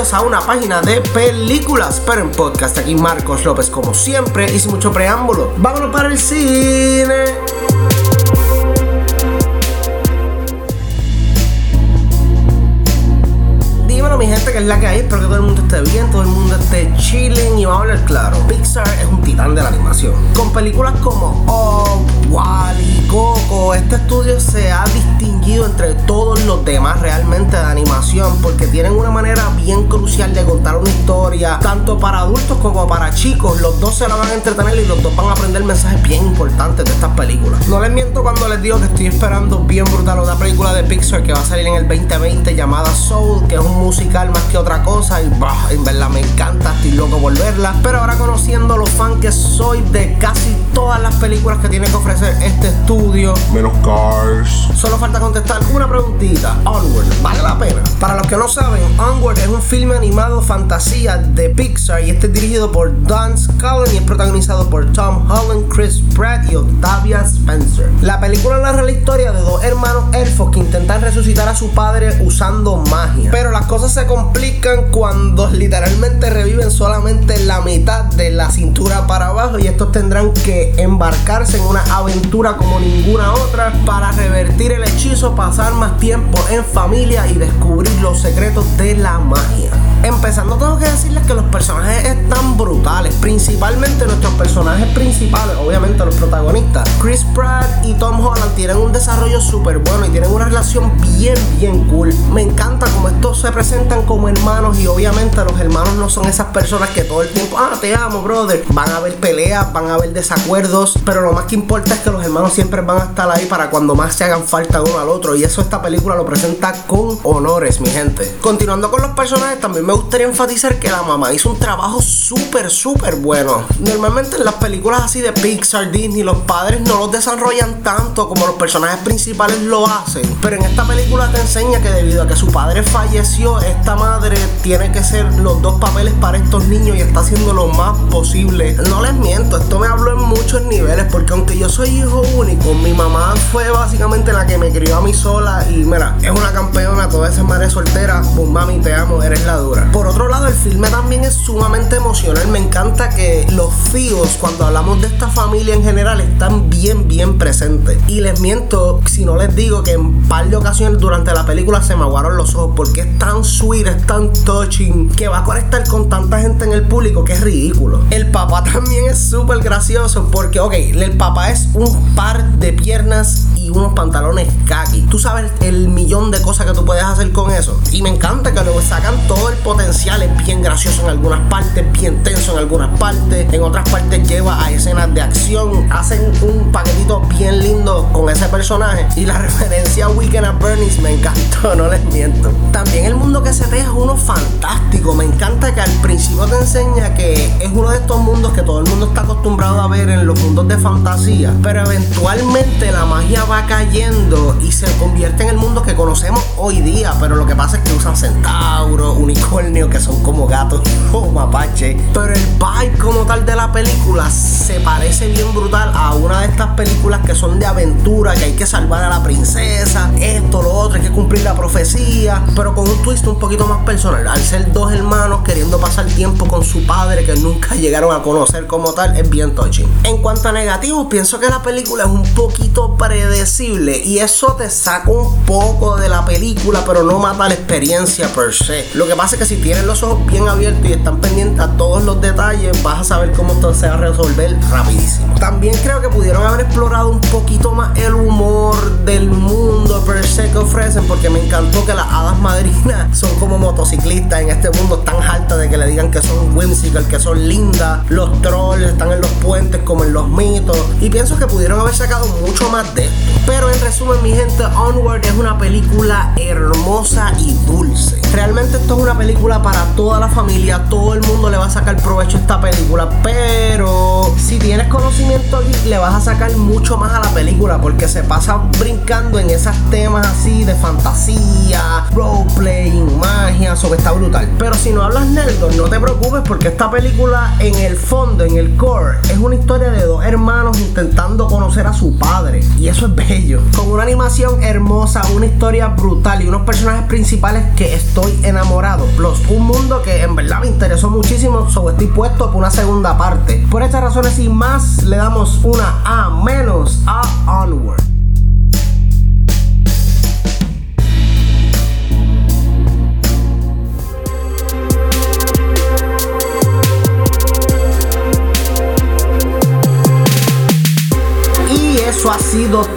a una página de películas, pero en podcast. Aquí Marcos López, como siempre, sin mucho preámbulo. Vámonos para el cine. Dímelo, mi gente, que es la que hay. Espero que todo el mundo esté bien, todo el mundo esté chilling y vamos a hablar claro. Pixar es un titán de la animación. Con películas como Oh, Wally, Coco, este estudio se ha distinguido entre todos los demás realmente de animación porque tienen una manera bien crucial de contar una historia, tanto para adultos como para chicos. Los dos se la van a entretener y los dos van a aprender mensajes bien importantes de estas películas. No les miento cuando les digo que estoy esperando bien brutal una película de Pixar que va a salir en el 2020 llamada Soul, que es un musical más que otra cosa y bah, en verdad me encanta, estoy loco por verla. Pero ahora conociendo los fans que soy de casi todas las películas que tiene que ofrecer este estudio, menos Cars. Solo falta contestar una preguntita. Onward, ¿vale la pena? Para los que no saben, Onward es un filme animado fantasía de Pixar y este es dirigido por Don Scullen y es protagonizado por Tom Holland, Chris Pratt y Octavia Spencer. La película narra la historia de dos hermanos elfos que intentan resucitar a su padre usando magia. Pero las cosas se complican cuando literalmente reviven solamente la mitad de la cintura para abajo y estos tendrán que embarcarse en una aventura como ninguna otra para revertir el hechizo, pasar más tiempo en familia y descubrir los secretos de la magia. Empezando tengo que decirles que los personajes están brutales, principalmente nuestros personajes principales, obviamente los protagonistas. Chris Pratt y Tom Holland tienen un desarrollo súper bueno y tienen una relación bien, bien cool. Me encanta como estos se presentan como hermanos y obviamente los hermanos no son esas personas que todo el tiempo, ah, te amo, brother. Van a haber peleas, van a haber desacuerdos, pero lo más que importa es que los hermanos siempre van a estar ahí para cuando más se hagan falta uno al otro y eso esta película lo presenta con honores, mi gente. Continuando con los personajes, también me gustaría enfatizar que la mamá hizo un trabajo súper, súper bueno. Normalmente en las películas así de Pixar, Disney, los padres no los desarrollan tanto como los personajes principales lo hacen. Pero en esta película te enseña que debido a que su padre falleció, esta madre tiene que ser los dos papeles para estos niños y está haciendo lo más posible. No les miento, esto me habló en muchos niveles aunque yo soy hijo único, mi mamá fue básicamente la que me crió a mí sola y mira, es una campeona, toda esa madre soltera, pues mami te amo, eres la dura. Por otro lado, el filme también es sumamente emocional, me encanta que los fíos, cuando hablamos de esta familia en general, están bien, bien presentes. Y les miento si no les digo que en par de ocasiones durante la película se me aguaron los ojos porque es tan sweet, es tan touching, que va a conectar con tanta gente en el público que es ridículo. El papá también es súper gracioso porque, ok, el papá es un par de piernas y unos pantalones khaki. Tú sabes el millón de cosas que tú puedes hacer con eso. Y me encanta que luego sacan todo el potencial. Es bien gracioso en algunas partes, bien tenso en algunas partes. En otras partes lleva a escenas de acción. Hacen un paquetito bien lindo con ese personaje. Y la referencia a Weekend at Bernie's me encantó, no les miento. También el mundo que se ve es uno fantástico. Me encanta que al principio te enseña que es uno de estos mundos que todo el mundo está acostumbrado a ver en los mundos de fantasía. Pero eventualmente la magia va cayendo y se convierte en el mundo que conocemos hoy día. Pero lo que pasa es que usan centauros, unicornios, que son como gatos o mapache. Pero el vibe como tal de la película se parece bien brutal a una de estas películas que son de aventura, que hay que salvar a la princesa, esto, profecía. Pero con un twist un poquito más personal. Al ser dos hermanos queriendo pasar tiempo con su padre que nunca llegaron a conocer como tal, es bien touching. En cuanto a negativos, pienso que la película es un poquito predecible y eso te saca un poco de la película, pero no mata la experiencia per se. Lo que pasa es que si tienes los ojos bien abiertos y están pendientes a todos los detalles, vas a saber cómo esto se va a resolver rapidísimo. También creo que pudieron haber explorado un poquito más el humor del mundo per se que ofrecen, porque me encantó que las hadas madrinas son como motociclistas en este mundo tan alta de que le digan que son whimsical, que son lindas. Los trolls están en los puentes como en los mitos. Y pienso que pudieron haber sacado mucho más de esto. Pero en resumen, mi gente, Onward es una película hermosa y dulce. Realmente esto es una película para toda la familia, todo el mundo le va a sacar provecho a esta película, pero si tienes conocimiento le vas a sacar mucho más a la película porque se pasa brincando en esos temas así de fantasía, roleplaying, magia, eso que está brutal. Pero si no hablas nerdo, no te preocupes porque esta película en el fondo, en el core, es una historia de dos hermanos intentando conocer a su padre. Y eso es bello. Con una animación hermosa, una historia brutal y unos personajes principales que estoy enamorado. Plus, un mundo que en verdad me interesó muchísimo. So estoy puesto por una segunda parte. Por estas razones y más, le damos una A menos a Onward.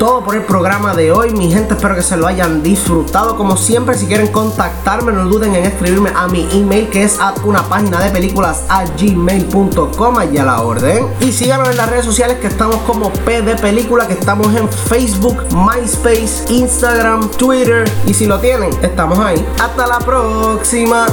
Todo por el programa de hoy. Mi gente, espero que se lo hayan disfrutado. Como siempre, si quieren contactarme, no duden en escribirme a mi email que es a una página de películas a gmail.com. Allá la orden. Y síganos en las redes sociales que estamos como P de Película, que estamos en Facebook, MySpace, Instagram, Twitter. Y si lo tienen, estamos ahí. Hasta la próxima.